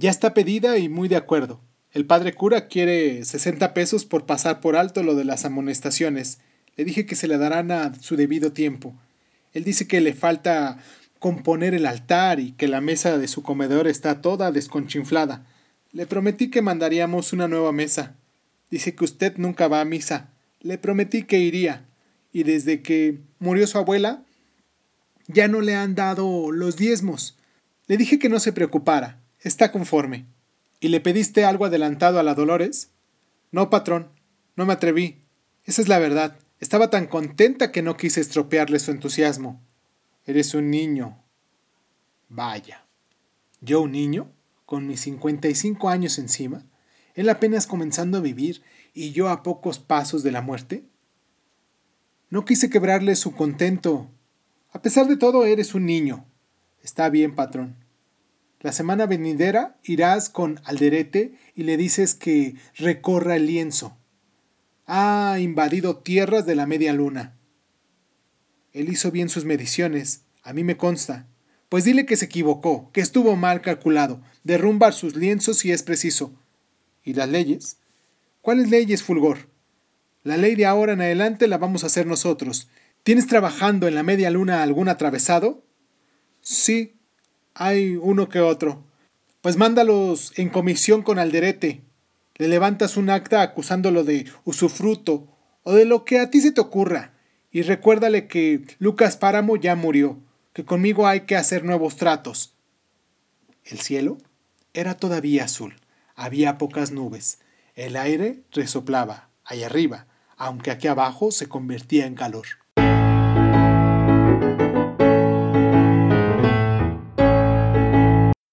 Ya está pedida y muy de acuerdo. El padre cura quiere 60 pesos por pasar por alto lo de las amonestaciones. Le dije que se le darán a su debido tiempo. Él dice que le falta componer el altar y que la mesa de su comedor está toda desconchinflada. Le prometí que mandaríamos una nueva mesa. Dice que usted nunca va a misa. Le prometí que iría. Y desde que murió su abuela, ya no le han dado los diezmos. Le dije que no se preocupara. Está conforme. ¿Y le pediste algo adelantado a la Dolores? No, patrón. No me atreví. Esa es la verdad. Estaba tan contenta que no quise estropearle su entusiasmo. Eres un niño. Vaya. ¿Yo un niño? Con mis 55 años encima. Él apenas comenzando a vivir y yo a pocos pasos de la muerte. No quise quebrarle su contento. A pesar de todo, eres un niño. Está bien, patrón. La semana venidera irás con Alderete y le dices que recorra el lienzo. Ha invadido tierras de la media luna. Él hizo bien sus mediciones, a mí me consta. Pues dile que se equivocó, que estuvo mal calculado, derrumbar sus lienzos si es preciso. ¿Y las leyes? ¿Cuáles leyes, Fulgor? La ley de ahora en adelante la vamos a hacer nosotros. ¿Tienes trabajando en la media luna algún atravesado? Sí, hay uno que otro. Pues mándalos en comisión con Alderete. Le levantas un acta acusándolo de usufruto o de lo que a ti se te ocurra. Y recuérdale que Lucas Páramo ya murió, que conmigo hay que hacer nuevos tratos. El cielo era todavía azul. Había pocas nubes. El aire resoplaba, allá arriba, aunque aquí abajo se convertía en calor.